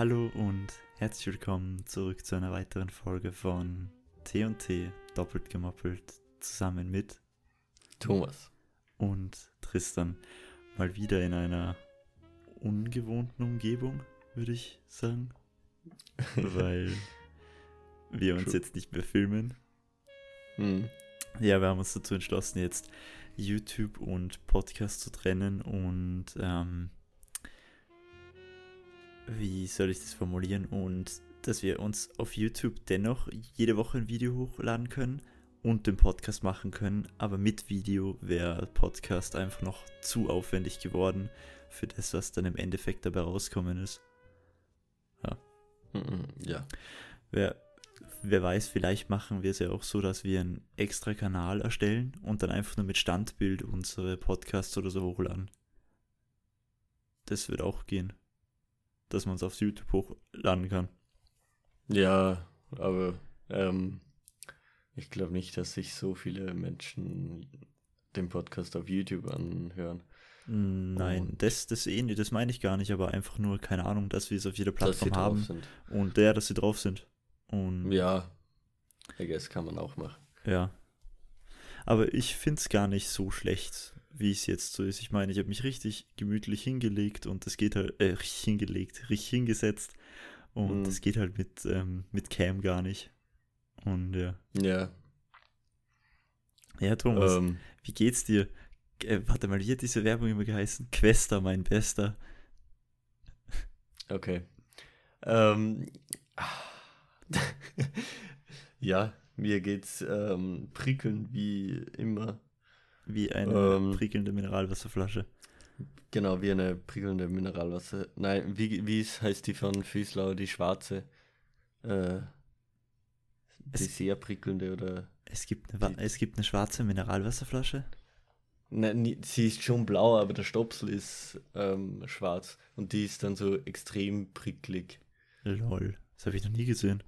Hallo und herzlich willkommen zurück zu einer weiteren Folge von T&T doppelt gemoppelt zusammen mit Thomas und Tristan mal wieder in einer ungewohnten Umgebung, würde ich sagen, weil wir uns True. jetzt nicht mehr filmen. Hm. Ja, wir haben uns dazu entschlossen, jetzt YouTube und Podcast zu trennen und ähm, wie soll ich das formulieren? Und dass wir uns auf YouTube dennoch jede Woche ein Video hochladen können und den Podcast machen können, aber mit Video wäre Podcast einfach noch zu aufwendig geworden für das, was dann im Endeffekt dabei rauskommen ist. Mhm, Ja. Wer, wer weiß, vielleicht machen wir es ja auch so, dass wir einen extra Kanal erstellen und dann einfach nur mit Standbild unsere Podcasts oder so hochladen. Das wird auch gehen. Dass man es auf YouTube hochladen kann. Ja, aber ähm, ich glaube nicht, dass sich so viele Menschen den Podcast auf YouTube anhören. Nein, Und- das, das eh nicht, das meine ich gar nicht, aber einfach nur, keine Ahnung, dass wir es auf jeder Plattform drauf haben sind. und der, dass sie drauf sind. Und Ja, I guess kann man auch machen. Ja. Aber ich finde es gar nicht so schlecht, wie es jetzt so ist. Ich meine, ich habe mich richtig gemütlich hingelegt und es geht halt, äh, richtig hingelegt, richtig hingesetzt. Und Mhm. es geht halt mit, ähm, mit Cam gar nicht. Und ja. Ja. Ja, Thomas, Ähm, wie geht's dir? Äh, warte mal, wie hat diese Werbung immer geheißen? Quester, mein Bester. okay. Ähm, ja, mir geht's ähm, prickelnd wie immer. Wie eine Ähm. prickelnde Mineralwasserflasche. Genau, wie eine prickelnde Mineralwasser. Nein, wie, wie heißt die von Füßlau, die schwarze? Äh, die Es- sehr prickelnde oder. Es gibt, eine, Die- es gibt eine schwarze Mineralwasserflasche. Nein, sie ist schon blau, aber der Stopsel ist ähm, schwarz. Und die ist dann so extrem pricklig. Lol. Das habe ich noch nie gesehen.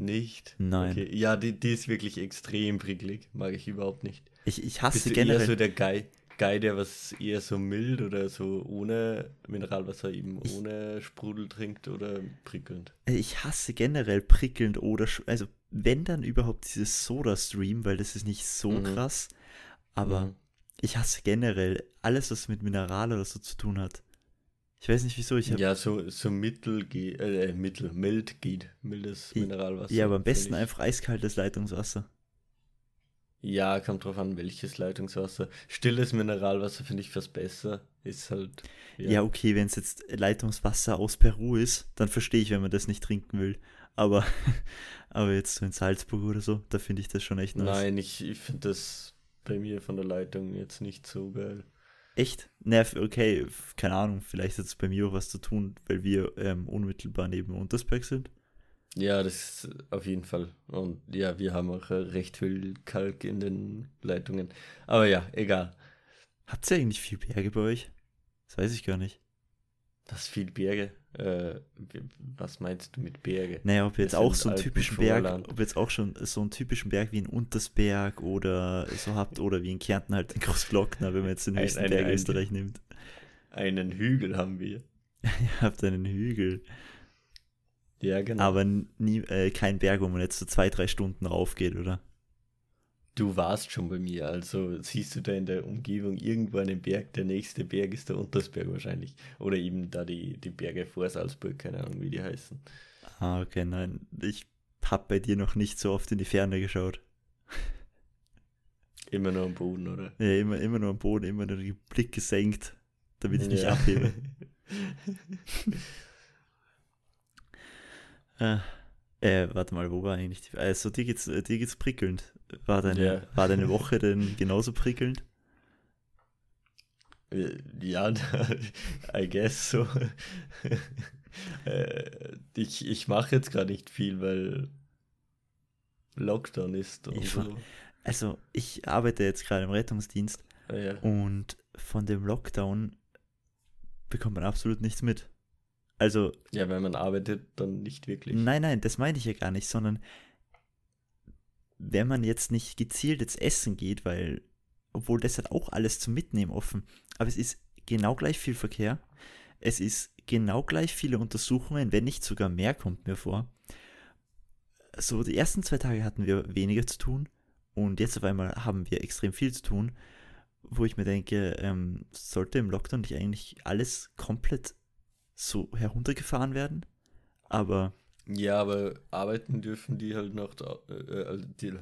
Nicht? Nein. Okay. Ja, die, die ist wirklich extrem pricklig. Mag ich überhaupt nicht. Ich, ich Bist hasse du eher generell. so der Guy, Guy, der was eher so mild oder so ohne Mineralwasser eben Ich- ohne Sprudel trinkt oder prickelnd? Ich hasse generell prickelnd oder, also wenn dann überhaupt dieses Soda-Stream, weil das ist nicht so Mhm. krass, aber Mhm. ich hasse generell alles, was mit Mineral oder so zu tun hat. Ich weiß nicht wieso, ich habe ja, Ja, so, so mittel geht, äh, mittel, mild geht, mildes Mineralwasser. aber am besten ich. einfach eiskaltes Leitungswasser. Ja, kommt drauf an, welches Leitungswasser. Stilles Mineralwasser finde ich fast besser. Ist halt. Ja, okay, wenn es jetzt Leitungswasser aus Peru ist, dann verstehe ich, wenn man das nicht trinken will. Aber, aber jetzt so in Salzburg oder so, da finde ich das schon echt nice. Nein, ich, ich finde das bei mir von der Leitung jetzt nicht so geil. Echt? Ne, f- okay, keine Ahnung, vielleicht hat es bei mir auch was zu tun, weil wir ähm, unmittelbar neben Untersberg sind. Ja, das ist auf jeden Fall. Und ja, wir haben auch äh, recht viel Kalk in den Leitungen. Aber ja, egal. Habt ihr eigentlich viel Berge bei euch? Das weiß ich gar nicht. Das ist viel Berge. Äh, was meinst du mit Berge? Naja, ob ihr jetzt auch so einen Alpen- typischen Berg, ob jetzt auch schon so einen typischen Berg wie in Untersberg oder so habt, oder wie in Kärnten halt den Großglockner, wenn man jetzt den Ein- höchsten ein- Berg ein- Österreich nimmt. Einen Hügel haben wir. Ihr habt einen Hügel, Ja, genau. aber nie, äh, kein Berg, wo man jetzt so zwei, drei Stunden raufgeht, oder? Du warst schon bei mir, also siehst du da in der Umgebung irgendwo einen Berg. Der nächste Berg ist der Untersberg wahrscheinlich. Oder eben da die, die Berge vor Salzburg, keine Ahnung, wie die heißen. Ah, okay, nein, ich hab bei dir noch nicht so oft in die Ferne geschaut. Immer nur am Boden, oder? Ja, immer, immer nur am Boden, immer nur den Blick gesenkt, damit ich nicht Ja. abhebe. Äh, äh, warte mal, wo war eigentlich die. Also, dir geht's, äh, dir geht's prickelnd. War deine, Ja. war deine Woche denn genauso prickelnd? Ja, I guess so. Äh, ich ich mache jetzt gerade nicht viel, weil Lockdown ist und Ich so. Also, ich arbeite jetzt gerade im Rettungsdienst Ah, ja. und von dem Lockdown bekommt man absolut nichts mit. Also, ja, wenn man arbeitet, dann nicht wirklich. nein, nein, das meine ich ja gar nicht, sondern wenn man jetzt nicht gezielt jetzt essen geht, weil, obwohl das hat auch alles zum Mitnehmen offen, aber es ist genau gleich viel Verkehr, es ist genau gleich viele Untersuchungen, wenn nicht sogar mehr, kommt mir vor. So, die ersten zwei Tage hatten wir weniger zu tun und jetzt auf einmal haben wir extrem viel zu tun, wo ich mir denke, ähm, sollte im Lockdown nicht eigentlich alles komplett so heruntergefahren werden? Aber. Ja, aber arbeiten dürfen die halt noch, äh, äh die,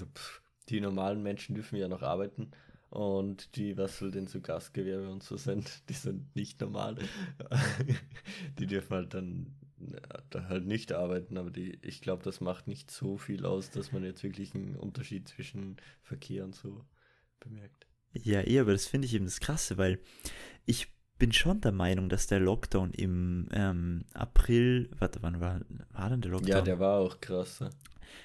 die normalen Menschen dürfen ja noch arbeiten. Und die, was halt in so Gastgewerbe und so sind, die sind nicht normal. die dürfen halt dann ja, halt nicht arbeiten, aber die, ich glaube, das macht nicht so viel aus, dass man jetzt wirklich einen Unterschied zwischen Verkehr und so bemerkt. Ja, eher, aber das finde ich eben das Krasse, weil ich bin schon der Meinung, dass der Lockdown im ähm, April, warte, wann war, war denn der Lockdown? Ja, der war auch krass.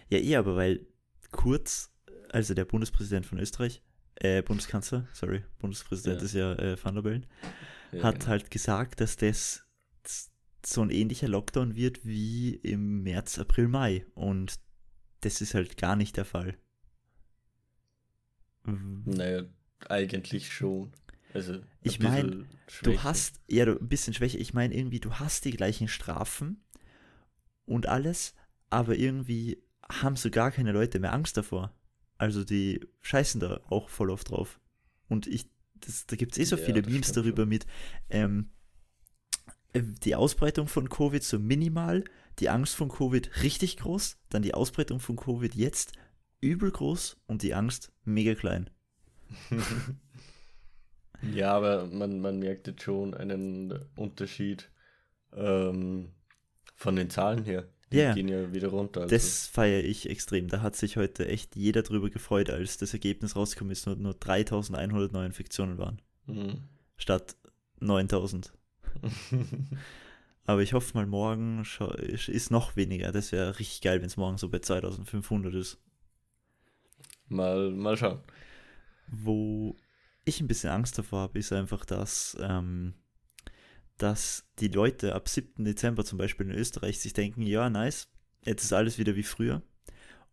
Ja, eher, aber weil Kurz, also der Bundespräsident von Österreich, äh, Bundeskanzler, sorry, Bundespräsident ja. ist ja äh, Van der Bellen, ja, hat genau. halt gesagt, dass das so ein ähnlicher Lockdown wird wie im März, April, Mai. Und das ist halt gar nicht der Fall. Naja, eigentlich schon. Also ich meine, du hast, ja, du, ein bisschen schwächer. Ich meine irgendwie, du hast die gleichen Strafen und alles, aber irgendwie haben so gar keine Leute mehr Angst davor. Also die scheißen da auch voll oft drauf. Und ich, das, da gibt es eh so ja, viele Memes darüber schon. mit, ähm, äh, die Ausbreitung von Covid so minimal, die Angst von Covid richtig groß, dann die Ausbreitung von Covid jetzt übel groß und die Angst mega klein. Ja, aber man, man merkt jetzt schon einen Unterschied ähm, von den Zahlen her. Die yeah. gehen ja wieder runter. Also. Das feiere ich extrem. Da hat sich heute echt jeder drüber gefreut, als das Ergebnis rausgekommen ist und nur 3100 neue Infektionen waren. Mhm. Statt 9000. Aber ich hoffe mal, morgen ist noch weniger. Das wäre richtig geil, wenn es morgen so bei 2500 ist. Mal, mal schauen. Wo ich ein bisschen Angst davor habe, ist einfach, dass, ähm, dass die Leute ab 7. Dezember zum Beispiel in Österreich sich denken, ja, nice, jetzt ist alles wieder wie früher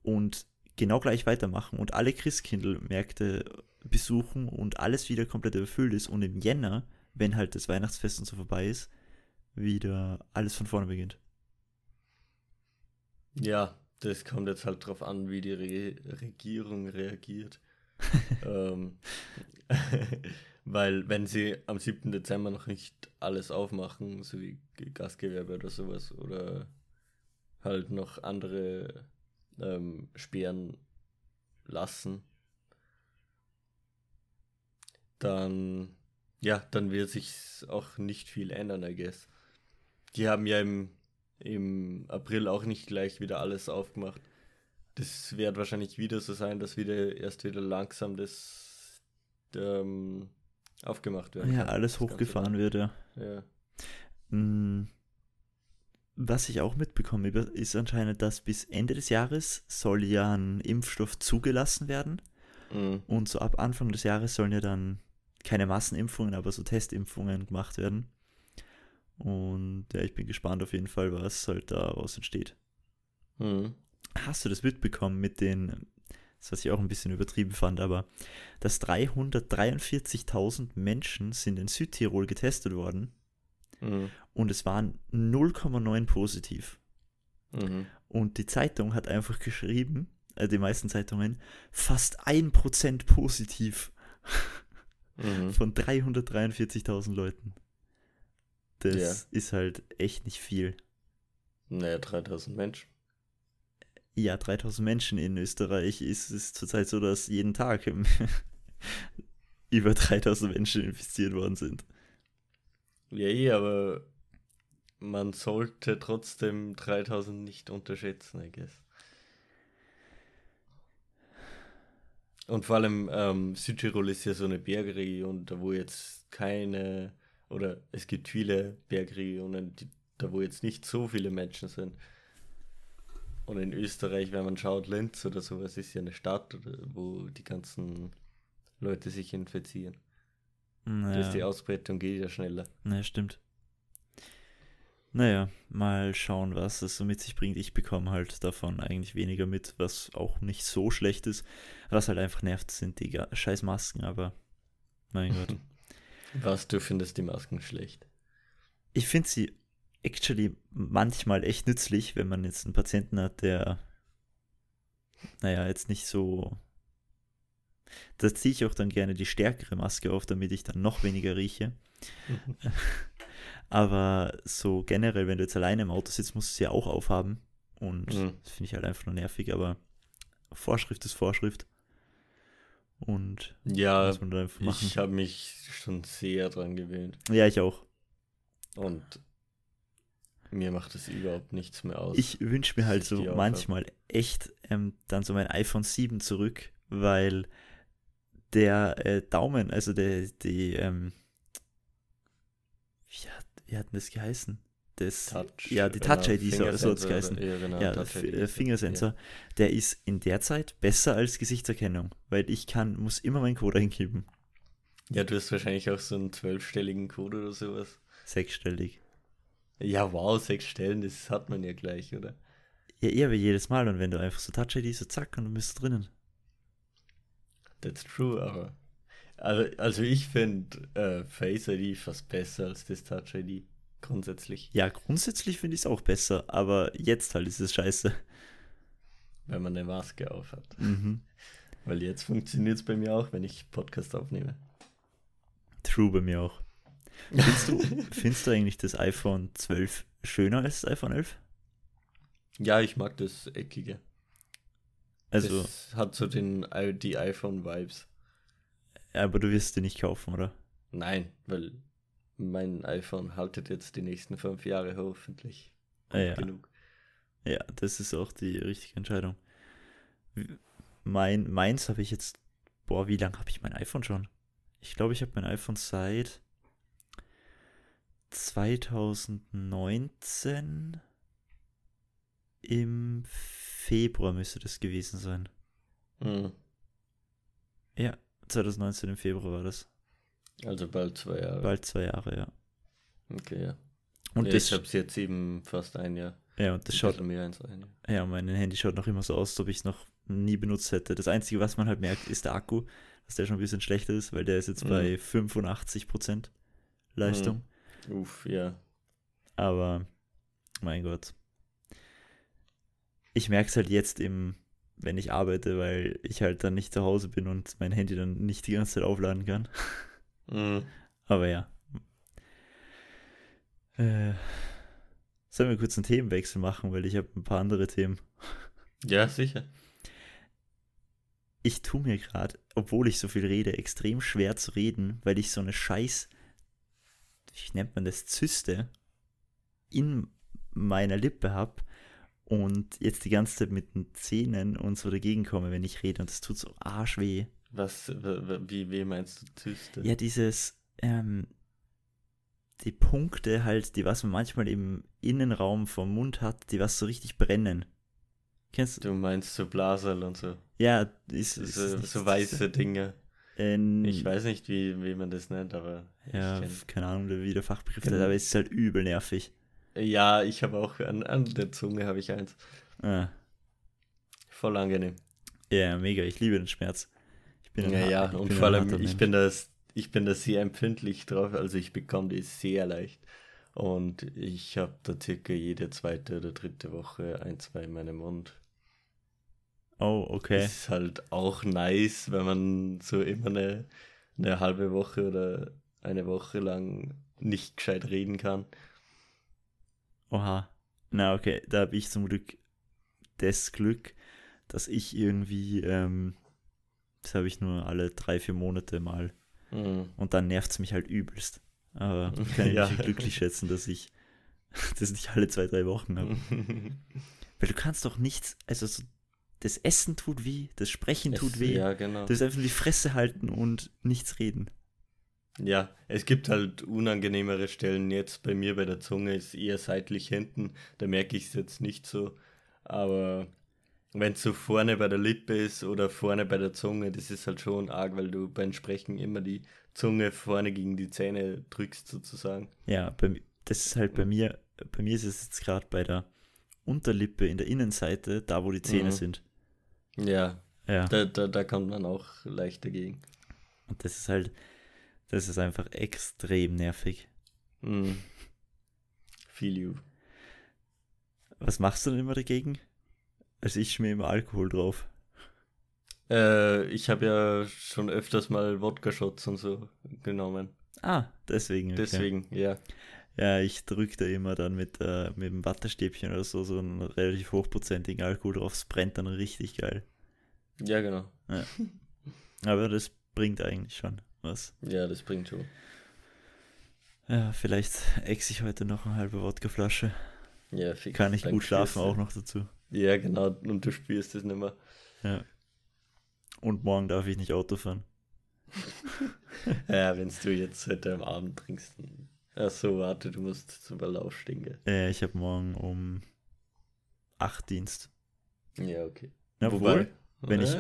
und genau gleich weitermachen und alle Christkindlmärkte besuchen und alles wieder komplett überfüllt ist und im Jänner, wenn halt das Weihnachtsfest und so vorbei ist, wieder alles von vorne beginnt. Ja, das kommt jetzt halt drauf an, wie die Re Regierung reagiert. ähm, weil wenn sie am 7. Dezember noch nicht alles aufmachen, so wie Gastgewerbe oder sowas, oder halt noch andere ähm, sperren lassen, dann ja, dann wird sich auch nicht viel ändern, I guess. Die haben ja im, im April auch nicht gleich wieder alles aufgemacht. Das wird wahrscheinlich wieder so sein, dass wieder erst wieder langsam das ähm, aufgemacht wird. Ja, alles hochgefahren wird, ja. ja. Mm, was ich auch mitbekomme, ist anscheinend, dass bis Ende des Jahres soll ja ein Impfstoff zugelassen werden. Mhm. Und so ab Anfang des Jahres sollen ja dann keine Massenimpfungen, aber so Testimpfungen gemacht werden. Und ja, ich bin gespannt auf jeden Fall, was halt daraus entsteht. Mhm. Hast du das mitbekommen mit den, das was ich auch ein bisschen übertrieben fand, aber dass 343.000 Menschen sind in Südtirol getestet worden mhm. und es waren 0,9 positiv. Mhm. Und die Zeitung hat einfach geschrieben, äh, die meisten Zeitungen, fast 1% positiv mhm. von 343.000 Leuten. Das ja. ist halt echt nicht viel. Naja, 3000 Menschen ja, 3000 Menschen in Österreich ist es zurzeit so, dass jeden Tag über 3000 Menschen infiziert worden sind. Ja, eh, aber man sollte trotzdem 3000 nicht unterschätzen, I guess. Und vor allem ähm, Südtirol ist ja so eine Bergregion, da wo jetzt keine, oder es gibt viele Bergregionen, die, da wo jetzt nicht so viele Menschen sind. Und in Österreich, wenn man schaut, Linz oder sowas, ist ja eine Stadt, wo die ganzen Leute sich infizieren. Naja. Da ist die Ausbreitung geht ja schneller. Naja, stimmt. Naja, mal schauen, was es so mit sich bringt. Ich bekomme halt davon eigentlich weniger mit, was auch nicht so schlecht ist. Was halt einfach nervt, sind die scheiß Masken, aber mein Gott. Was, du findest die Masken schlecht? Ich finde sie actually manchmal echt nützlich, wenn man jetzt einen Patienten hat, der, naja, jetzt nicht so. Da ziehe ich auch dann gerne die stärkere Maske auf, damit ich dann noch weniger rieche. Aber so generell, wenn du jetzt alleine im Auto sitzt, musst du sie ja auch aufhaben. Und Mhm. das finde ich halt einfach nur nervig, aber Vorschrift ist Vorschrift. Und Ja, muss man dann einfach machen. ich habe mich schon sehr dran gewöhnt. Ja, ich auch. Und mir macht es überhaupt nichts mehr aus. Ich wünsche mir halt so manchmal echt ähm, dann so mein iPhone 7 zurück, weil der äh, Daumen, also der, die, ähm, wie hat, wie hat denn das geheißen? Das, Touch, ja, die äh, Touch-ID, so, hat es geheißen. Ja, genau, ja, äh, Fingersensor, der ist in der Zeit besser als Gesichtserkennung, weil ich kann, muss immer meinen Code eingeben. Ja, du hast wahrscheinlich auch so einen zwölfstelligen Code oder sowas. Sechsstellig. Ja, wow, sechs Stellen, das hat man ja gleich, oder? Ja, eher aber jedes Mal und wenn du einfach so Touch-ID, so zack, und du bist du drinnen. That's true, aber. Also, also ich finde äh, Face ID fast besser als das Touch ID. Grundsätzlich. Ja, grundsätzlich finde ich es auch besser, aber jetzt halt ist es scheiße. Wenn man eine Maske auf hat. Mhm. Weil jetzt funktioniert es bei mir auch, wenn ich Podcast aufnehme. True bei mir auch. Findest du, findest du eigentlich das iPhone 12 schöner als das iPhone 11? Ja, ich mag das Eckige. Also, Das hat so den, i- die iPhone-Vibes. aber du wirst die nicht kaufen, oder? Nein, weil mein iPhone haltet jetzt die nächsten fünf Jahre hoffentlich. Ah, ja. Genug. Ja, das ist auch die richtige Entscheidung. Mein, meins habe ich jetzt, boah, wie lange habe ich mein iPhone schon? Ich glaube, ich habe mein iPhone seit 2019 im Februar müsste das gewesen sein. Mhm. Ja, 2019 im Februar war das. Also bald zwei Jahre. Bald zwei Jahre, ja. Okay, ja. Und das, ich habe es jetzt eben fast ein Jahr. ja, und das schaut, mehr als ein Jahr. ja, mein Handy schaut noch immer so aus, als ob ich es noch nie benutzt hätte. Das Einzige, was man halt merkt, ist der Akku, dass der schon ein bisschen schlechter ist, weil der ist jetzt Mhm. bei 85% Leistung. Uff, ja. Aber, mein Gott. Ich merke es halt jetzt im, wenn ich arbeite, weil ich halt dann nicht zu Hause bin und mein Handy dann nicht die ganze Zeit aufladen kann. Mhm. Aber ja. Äh, sollen wir kurz einen Themenwechsel machen, weil ich habe ein paar andere Themen. Ja, sicher. Ich tue mir gerade, obwohl ich so viel rede, extrem schwer zu reden, weil ich so eine scheiß, wie nennt man das, Zyste in meiner Lippe habe und jetzt die ganze Zeit mit den Zähnen und so dagegen komme, wenn ich rede und das tut so arschweh. Was, wie, wie meinst du Zyste? Ja, dieses, ähm, die Punkte halt, die was man manchmal im Innenraum vom Mund hat, die was so richtig brennen. Kennst du? Du meinst so Blaserl und so. Ja, ist, ist So, so weiße Dinge. Ähm, Ich weiß nicht, wie, wie man das nennt, aber Ja, keine Ahnung, wie der Fachbegriff Genau. ist, aber es ist halt übel nervig. Ja, ich habe auch an, an der Zunge habe ich eins. Ah, Voll angenehm. Ja, mega, ich liebe den Schmerz. Ich bin Ja, ja, und vor allem, ich bin, das, ich bin da sehr empfindlich drauf, also ich bekomme die sehr leicht. Und ich habe da circa jede zweite oder dritte Woche ein, zwei in meinem Mund. Oh, okay. Ist halt auch nice, wenn man so immer eine, eine halbe Woche oder eine Woche lang nicht gescheit reden kann. Oha. Na, okay, da habe ich zum Glück das Glück, dass ich irgendwie, ähm, das habe ich nur alle drei, vier Monate mal. Mhm. Und dann nervt es mich halt übelst. Aber kann ich Ja. mich glücklich schätzen, dass ich das nicht alle zwei, drei Wochen habe. Weil du kannst doch nichts, also so, das Essen tut weh, das Sprechen tut Es- weh. Ja, genau. Du musst einfach die Fresse halten und nichts reden. Ja, es gibt halt unangenehmere Stellen. Jetzt bei mir bei der Zunge ist eher seitlich hinten. Da merke ich es jetzt nicht so. Aber wenn es so vorne bei der Lippe ist oder vorne bei der Zunge, das ist halt schon arg, weil du beim Sprechen immer die Zunge vorne gegen die Zähne drückst sozusagen. Ja, bei, das ist halt bei mir, bei mir ist es jetzt gerade bei der Unterlippe in der Innenseite, da wo die Zähne Mhm. sind. Ja, Ja, da, da, da kommt man auch leicht dagegen. und das ist halt, das ist einfach extrem nervig. Mhm. feel you. Was machst du denn immer dagegen? Also ich schmier immer Alkohol drauf. Äh, ich habe ja schon öfters mal Wodka-Shots und so genommen. Ah, deswegen. Okay. Deswegen, ja. Ja, ich drücke da immer dann mit, äh, mit dem Wattestäbchen oder so so einen relativ hochprozentigen Alkohol drauf. Es brennt dann richtig geil. Ja, genau. Ja. Aber das bringt eigentlich schon was. Ja, das bringt schon. Ja, vielleicht ex ich heute noch eine halbe Wodkaflasche. Ja, fix. Kann ich Dann gut schlafen auch noch dazu. Ja, genau. Und du spürst es nicht mehr. Ja. Und morgen darf ich nicht Auto fahren. Ja, wenn du jetzt heute am Abend trinkst. Dann... Ach so, warte, du musst zum Verlauf stehen, gell? Äh, ich habe morgen um 8 Dienst. Ja, okay. Ja, Wobei, wenn ich,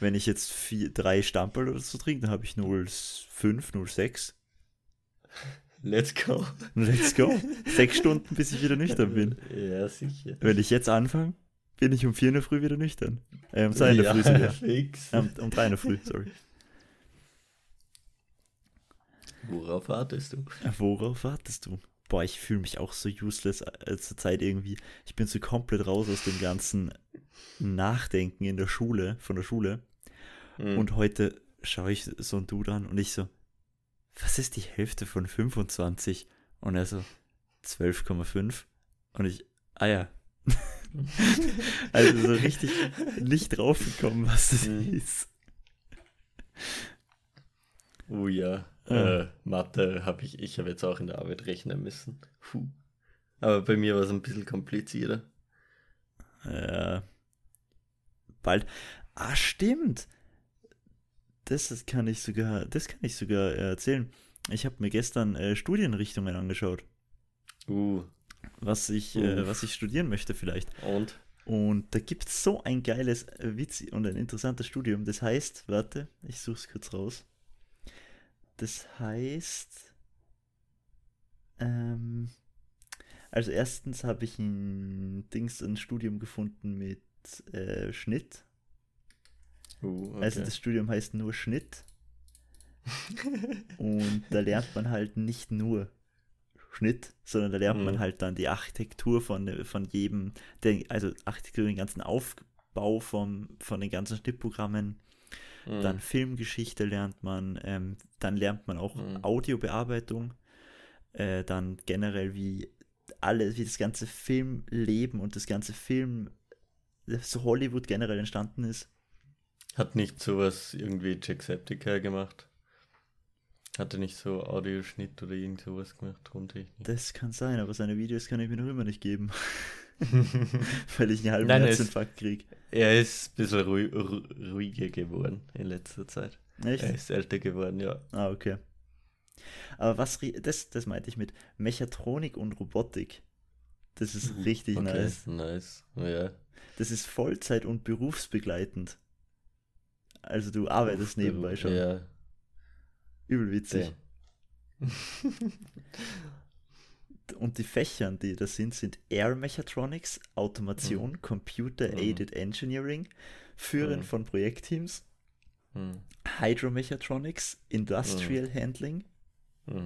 wenn ich jetzt vier, drei Stamperl oder so trinke, dann habe ich 0,5, 0,6. Let's go. Let's go. Sechs Stunden, bis ich wieder nüchtern bin. Ja, sicher. Wenn ich jetzt anfange, bin ich um 4 in der Früh wieder nüchtern. Äh, um 2 in der Früh sogar. fix. Ähm, um 3 in der Früh, sorry. Worauf wartest du? Äh, Worauf wartest du? Boah, ich fühle mich auch so useless äh, zur Zeit irgendwie. Ich bin so komplett raus aus dem ganzen Nachdenken in der Schule, von der Schule. Hm. Und heute schaue ich so ein Dude an und ich so, was ist die Hälfte von 25? Und er so, 12,5. Und ich, ah ja. also so richtig nicht draufgekommen, was das Mhm. ist. Oh ja, Ja. Äh, Mathe habe ich, ich habe jetzt auch in der Arbeit rechnen müssen. Puh. Aber bei mir war es ein bisschen komplizierter. Ja. Bald. Ah, stimmt. Das kann ich sogar, das kann ich sogar äh, erzählen. Ich habe mir gestern äh, Studienrichtungen angeschaut, Uh, was ich, äh, was ich studieren möchte vielleicht. und? Und da gibt es so ein geiles, äh, Witz und ein interessantes Studium. Das heißt, warte, ich suche es kurz raus. Das heißt, ähm, also erstens habe ich ein Dings, ein Studium gefunden mit äh, Schnitt. Uh, okay. Also das Studium heißt nur Schnitt. Und da lernt man halt nicht nur Schnitt, sondern da lernt man Mhm. halt dann die Architektur von, von jedem, also Architektur, den ganzen Aufbau vom, von den ganzen Schnittprogrammen, Hm. dann Filmgeschichte lernt man, ähm, dann lernt man auch Mhm. Audiobearbeitung, äh, dann generell wie alles, wie das ganze Filmleben und das ganze Film, so Hollywood generell entstanden ist. Hat nicht sowas irgendwie Jacksepticeye gemacht? Hatte nicht so Audioschnitt oder irgend sowas gemacht, Tontechnik? Das kann sein, aber seine Videos kann ich mir noch immer nicht geben, weil ich einen halben Nein, er Herzinfarkt kriege. er ist ein bisschen ruhi ru ruhiger geworden in letzter Zeit. Echt? Er ist älter geworden, ja. Ah, okay. Aber was, das, das meinte ich mit Mechatronik und Robotik. Das ist richtig Mhm. Okay, nice. nice. Ja. Das ist Vollzeit und berufsbegleitend. Also du arbeitest nebenbei schon. Ja. Übel witzig. Und die Fächern, die das sind, sind Air Mechatronics, Automation, Computer Mhm. Aided Engineering, Führen Mhm. von Projektteams, Hm. Hydromechatronics, Industrial Mhm. Handling.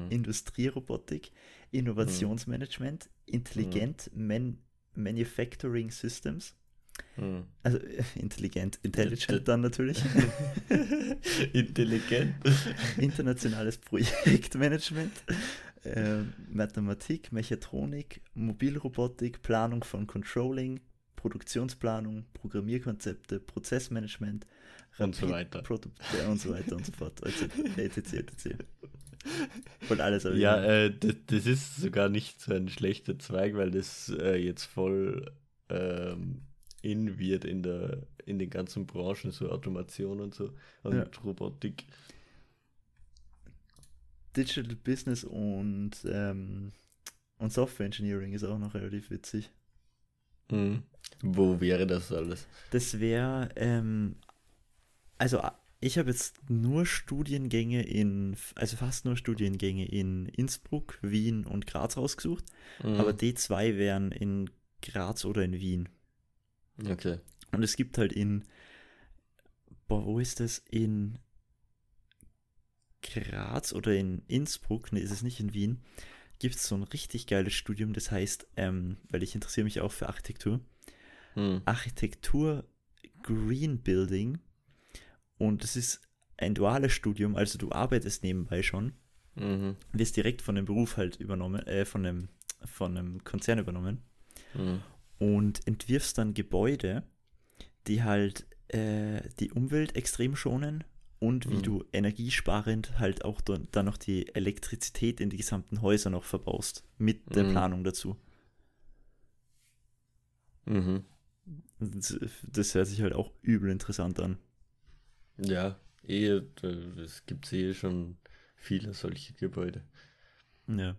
Industrierobotik, Innovationsmanagement, Intelligent Man Manufacturing Systems, Hm. also äh, intelligent, intelligent dann natürlich, Intelligent. internationales Projektmanagement, äh, Mathematik, Mechatronik, Mobilrobotik, Planung von Controlling, Produktionsplanung, Programmierkonzepte, Prozessmanagement, Und so weiter. Ja, und so weiter und so fort, etc. etc. Und alles Ja, äh, das, das ist sogar nicht so ein schlechter Zweig, weil das äh, jetzt voll ähm, in wird in der in den ganzen Branchen, so Automation und so und Ja. Robotik. Digital Business und, ähm, und Software Engineering ist auch noch relativ witzig. Hm. Wo wäre das alles? Das wäre, ähm, also ich habe jetzt nur Studiengänge in, also fast nur Studiengänge in Innsbruck, Wien und Graz rausgesucht, Hm. aber die zwei wären in Graz oder in Wien. Okay. Und es gibt halt in, boah, wo ist das? In Graz oder in Innsbruck, ne, ist es nicht in Wien. gibt es so ein richtig geiles Studium, das heißt, ähm, weil ich interessiere mich auch für Architektur, Hm. Architektur Green Building und es ist ein duales Studium, also du arbeitest nebenbei schon, Mhm. wirst direkt von dem Beruf halt übernommen, äh, von einem, von einem Konzern übernommen Mhm. und entwirfst dann Gebäude, die halt äh, die Umwelt extrem schonen und wie Mhm. du energiesparend halt auch dann, noch die Elektrizität in die gesamten Häuser noch verbaust, mit der Mhm. Planung dazu. Mhm. Das, das hört sich halt auch übel interessant an. Ja, eh, es gibt eh schon viele solche Gebäude. Ja.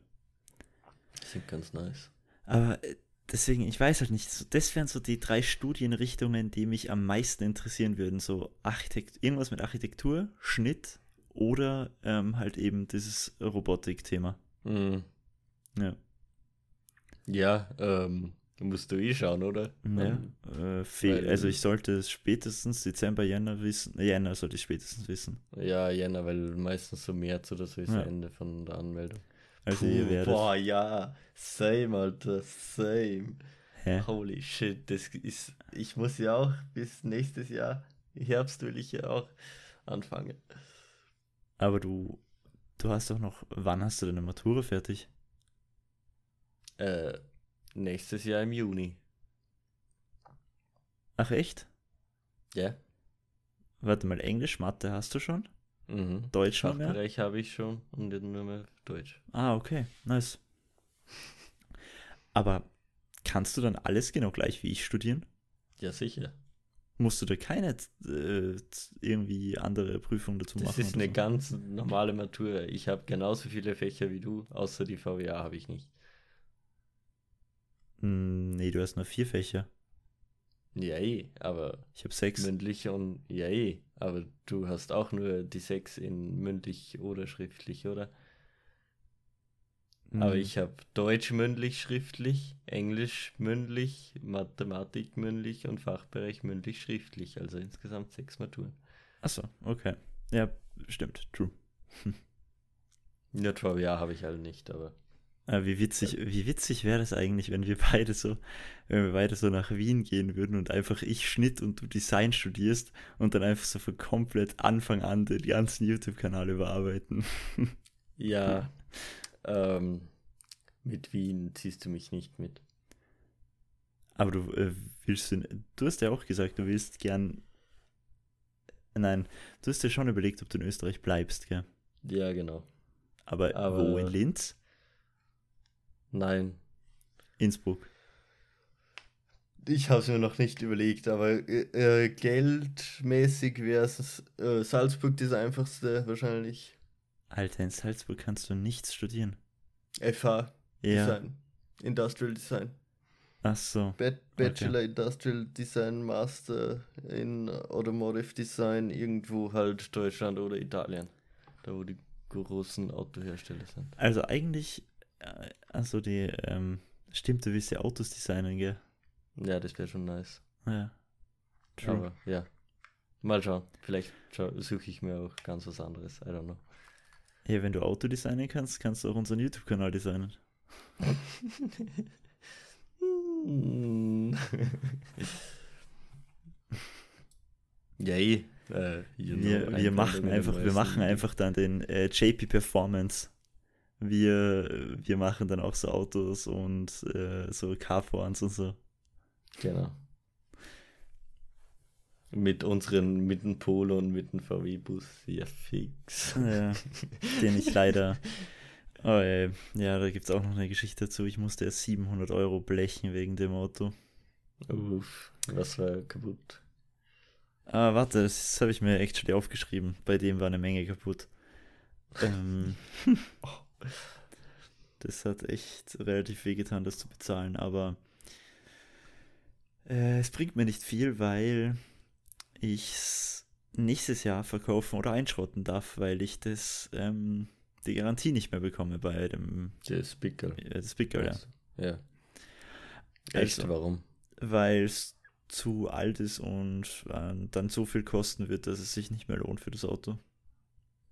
Die sind ganz nice. Aber äh, deswegen, ich weiß halt nicht, das wären so die drei Studienrichtungen, die mich am meisten interessieren würden. So Architekt, irgendwas mit Architektur, Schnitt oder ähm, halt eben dieses Robotik-Thema. Mhm. Ja. Ja, ähm, musst du eh schauen, oder? Ja, Ähm, äh, also ich sollte es spätestens Dezember, Jänner wissen. äh, Jänner sollte ich spätestens wissen. Ja, Jänner, weil meistens so März oder so ist Ja. Ende von der Anmeldung. Also ihr Puh, werdet. boah, ja, same, Alter, same. Hä? Holy shit, das ist, ich muss ja auch bis nächstes Jahr, Herbst will ich ja auch anfangen. Aber du, du hast doch noch, wann hast du deine Matura fertig? Äh, nächstes Jahr im Juni. Ach echt? Ja? Warte mal, Englisch, Mathe hast du schon? Mhm. Deutsch noch mehr? Fachbereich habe ich schon und dann nur mehr Deutsch. Ah, okay, nice. Aber kannst du dann alles genau gleich wie ich studieren? Ja, sicher. Musst du da keine äh, irgendwie andere Prüfung dazu Das machen? ist oder eine so? ganz normale Matura. Ich habe genauso viele Fächer wie du, außer die VWA habe ich nicht. Hm, Nee, du hast nur vier Fächer. Ja, eh, aber Ich habe sechs. mündlich und ja, eh, aber du hast auch nur die sechs in mündlich oder schriftlich, oder? Aber Hm, ich habe Deutsch mündlich, schriftlich, Englisch mündlich, Mathematik mündlich und Fachbereich mündlich, schriftlich. Also insgesamt sechs Maturen. Achso, okay. Ja, stimmt, true. Nur VWA habe ich halt nicht, aber Aber wie witzig, wie witzig wäre das eigentlich, wenn wir beide so, wenn wir beide so nach Wien gehen würden und einfach ich Schnitt und du Design studierst und dann einfach so von komplett Anfang an den ganzen YouTube-Kanal überarbeiten. ja, ähm, mit Wien ziehst du mich nicht mit. Aber du äh, willst du, du hast ja auch gesagt, du willst gern, nein, du hast dir schon überlegt, ob du in Österreich bleibst, gell? Ja, genau. Aber, wo, Aber- in Linz? Nein, Innsbruck. ich habe es mir noch nicht überlegt, aber äh, äh, geldmäßig wäre es äh, Salzburg das einfachste wahrscheinlich. Alter, in Salzburg kannst du nichts studieren. FH Ja, Design, Industrial Design. ach so. Ba- Bachelor Industrial Design, Master in Automotive Design, irgendwo halt Deutschland oder Italien. Da wo die großen Autohersteller sind. Also eigentlich, also die, ähm, stimmt, du willst ja Autos designen, gell? Ja, das wäre schon nice. Ja. True. Aber ja. Mal schauen. Vielleicht suche ich mir auch ganz was anderes. I don't know. Ja, wenn du Auto designen kannst, kannst du auch unseren YouTube-Kanal designen. Ja, eh. Äh, Wir, wir machen einfach, wir machen einfach dann den äh, JP Performance. Wir, wir machen dann auch so Autos und äh, so Carporns und so. Genau. Mit unseren, mit dem Polo und mit dem VW-Bus. Ja, fix. Ja, den ich leider. Oh, ey. Ja, da gibt es auch noch eine Geschichte dazu. Ich musste erst 700 Euro blechen wegen dem Auto. Uff, was war kaputt? Ah, warte, das habe ich mir actually aufgeschrieben. Bei dem war eine Menge kaputt. Ähm, das hat echt relativ wehgetan, das zu bezahlen, aber äh, es bringt mir nicht viel, weil ich es nächstes Jahr verkaufen oder einschrotten darf, weil ich das ähm, die Garantie nicht mehr bekomme bei dem Das Pickel. äh, das Pickel, ja. Ja. Echt, Also. warum? Weil es zu alt ist und äh, dann so viel kosten wird, dass es sich nicht mehr lohnt für das Auto.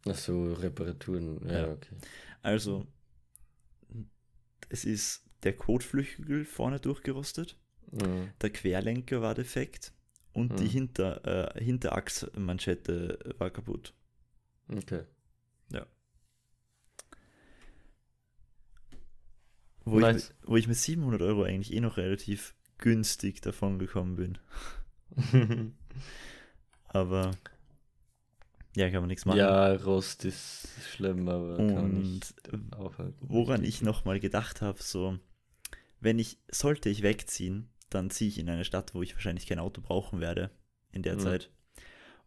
Ach so, Reparaturen. Ja, Ja. okay. Also, es ist der Kotflügel vorne durchgerostet, Mhm. der Querlenker war defekt und die Mhm. Hinter, äh, Hinterachsmanschette war kaputt. Okay. Wo, ich, Nice. mit- wo ich mit 700 Euro eigentlich eh noch relativ günstig davon gekommen bin. Aber ja, kann man nichts machen. ja, Rost ist schlimm, aber kann man und nicht aufhalten. woran ich nochmal gedacht habe, so, wenn ich, sollte ich wegziehen, dann ziehe ich in eine Stadt, wo ich wahrscheinlich kein Auto brauchen werde in der Mhm. Zeit.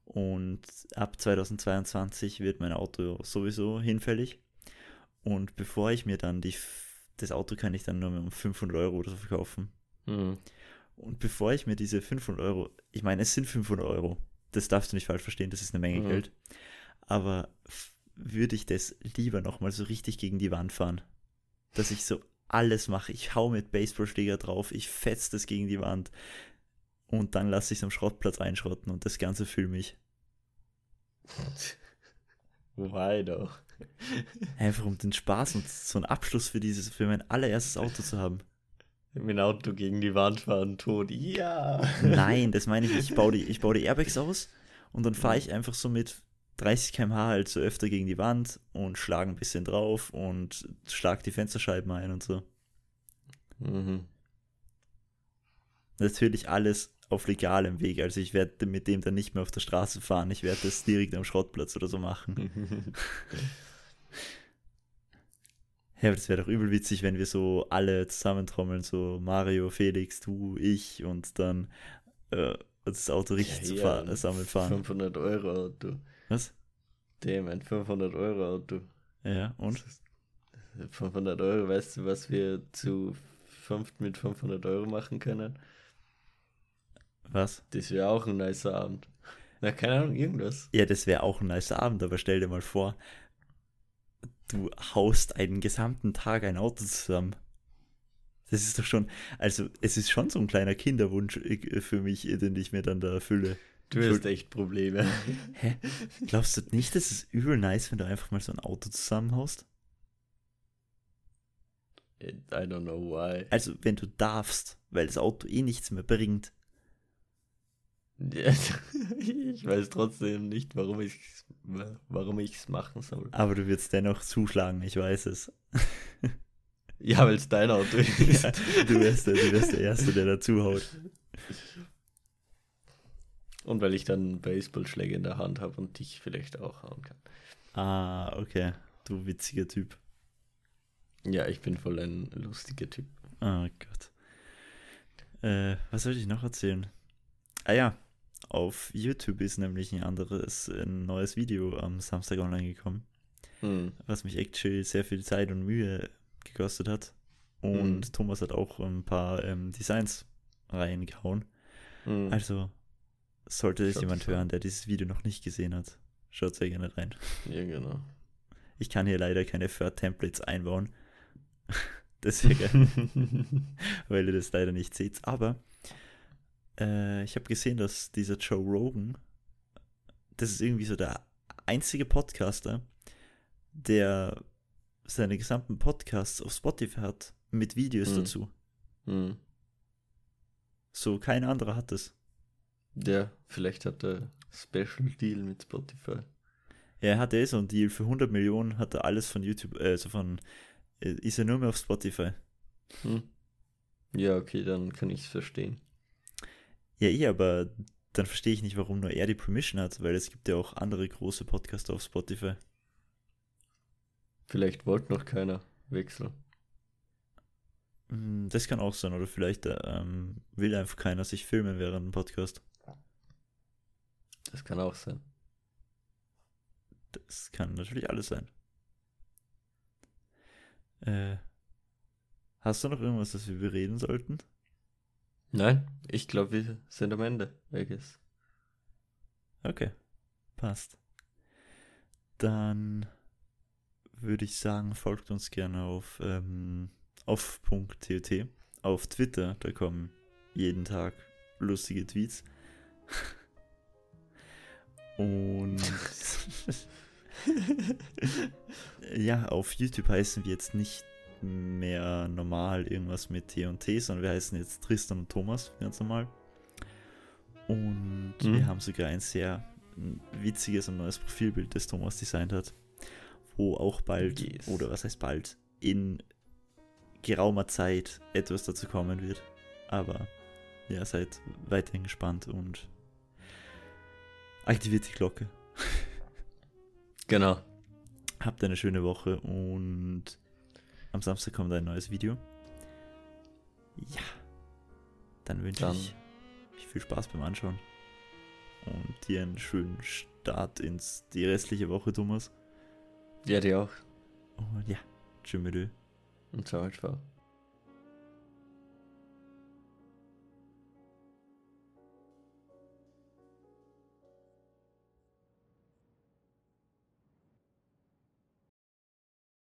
Und ab 2022 wird mein Auto sowieso hinfällig. Und bevor ich mir dann die, das Auto kann ich dann nur mehr um 500 Euro oder so verkaufen. Mhm. Und bevor ich mir diese 500 Euro, ich meine, es sind 500 Euro, das darfst du nicht falsch verstehen, das ist eine Menge Mhm. Geld. Aber würde ich das lieber nochmal so richtig gegen die Wand fahren, dass ich so alles mache. Ich hau mit Baseballschläger drauf, ich fetz das gegen die Wand und dann lasse ich es am Schrottplatz einschrotten und das Ganze fühlt mich. Wobei doch. Einfach um den Spaß und so einen Abschluss für dieses, für mein allererstes Auto zu haben. Mit dem Auto gegen die Wand fahren, tot. Ja. Nein, das meine ich nicht. Ich baue die, ich baue die Airbags aus und dann fahre ich einfach so mit 30 km/h halt so öfter gegen die Wand und schlage ein bisschen drauf und schlag die Fensterscheiben ein und so. Mhm. Natürlich alles auf legalem Weg. Also ich werde mit dem dann nicht mehr auf der Straße fahren. Ich werde das direkt am Schrottplatz oder so machen. Ja, aber das wäre doch übel witzig, wenn wir so alle zusammentrommeln, so Mario, Felix, du, ich und dann äh, das Auto richtig zu Ja, fahr- sammeln fahren. 500 Euro Auto. Was? Dem, ein 500 Euro Auto. Ja, und? 500 Euro, weißt du, was wir zu fünft mit 500 Euro machen können? Was? Das wäre auch ein nicer Abend. Na, keine Ahnung, irgendwas. Ja, das wäre auch ein nicer Abend, aber stell dir mal vor, du haust einen gesamten Tag ein Auto zusammen. Das ist doch schon, also es ist schon so ein kleiner Kinderwunsch äh, für mich, äh, den ich mir dann da erfülle. Du hast echt Probleme. Hä? Glaubst du nicht, das ist übel nice, wenn du einfach mal so ein Auto zusammenhaust? I don't know why. Also, wenn du darfst, weil das Auto eh nichts mehr bringt. Ich weiß trotzdem nicht, warum ich warum ich es machen soll. Aber du wirst dennoch zuschlagen, ich weiß es. Ja, weil es dein Auto ist. Ja, du, wärst der, du wärst der Erste, der dazu haut. Und weil ich dann Baseballschläge in der Hand habe und dich vielleicht auch hauen kann. Ah, okay. Du witziger Typ. Ja, ich bin voll ein lustiger Typ. Oh Gott. Äh, was soll ich noch erzählen? Ah ja, auf YouTube ist nämlich ein anderes, ein neues Video am Samstag online gekommen, Hm. was mich actually sehr viel Zeit und Mühe gekostet hat. Und Mhm. Thomas hat auch ein paar ähm, Designs reingehauen. Hm. Also sollte es jemand hören, der dieses Video noch nicht gesehen hat, schaut sehr gerne rein. Ja, genau. Ich kann hier leider keine Third-Templates einbauen. Deswegen, weil ihr das leider nicht seht. Aber äh, ich habe gesehen, dass dieser Joe Rogan, das ist irgendwie so der einzige Podcaster, der seine gesamten Podcasts auf Spotify hat, mit Videos Mhm. dazu. Hm. So, kein anderer hat das. Ja, vielleicht hat er Special Deal mit Spotify. Ja, er hatte eh so einen Deal für 100 Millionen, hat er alles von YouTube, äh, so von, äh, ist er nur mehr auf Spotify. Hm. Ja, okay, dann kann ich es verstehen. Ja, eh, aber dann verstehe ich nicht, warum nur er die Permission hat, weil es gibt ja auch andere große Podcaster auf Spotify. Vielleicht wollte noch keiner wechseln. Hm, Das kann auch sein, oder vielleicht ähm, will einfach keiner sich filmen während dem Podcast. Das kann auch sein. Das kann natürlich alles sein. Äh, hast du noch irgendwas, das wir bereden sollten? Nein, ich glaube, wir sind am Ende. I guess. Okay, passt. Dann würde ich sagen, folgt uns gerne auf, ähm, auf .tot. Auf Twitter, da kommen jeden Tag lustige Tweets. Und ja, auf YouTube heißen wir jetzt nicht mehr normal irgendwas mit T und T, sondern wir heißen jetzt Tristan und Thomas, ganz normal. Und mhm. wir haben sogar ein sehr witziges und neues Profilbild, das Thomas designt hat, wo auch bald, yes. oder was heißt bald, in geraumer Zeit etwas dazu kommen wird. Aber ja, seid weiterhin gespannt und aktiviert die Glocke. Genau. Habt eine schöne Woche und am Samstag kommt ein neues Video. Ja. Dann wünsche ich viel Spaß beim Anschauen. Und dir einen schönen Start ins die restliche Woche, Thomas. Ja, dir auch. Und ja, tschüss Und ciao, ciao.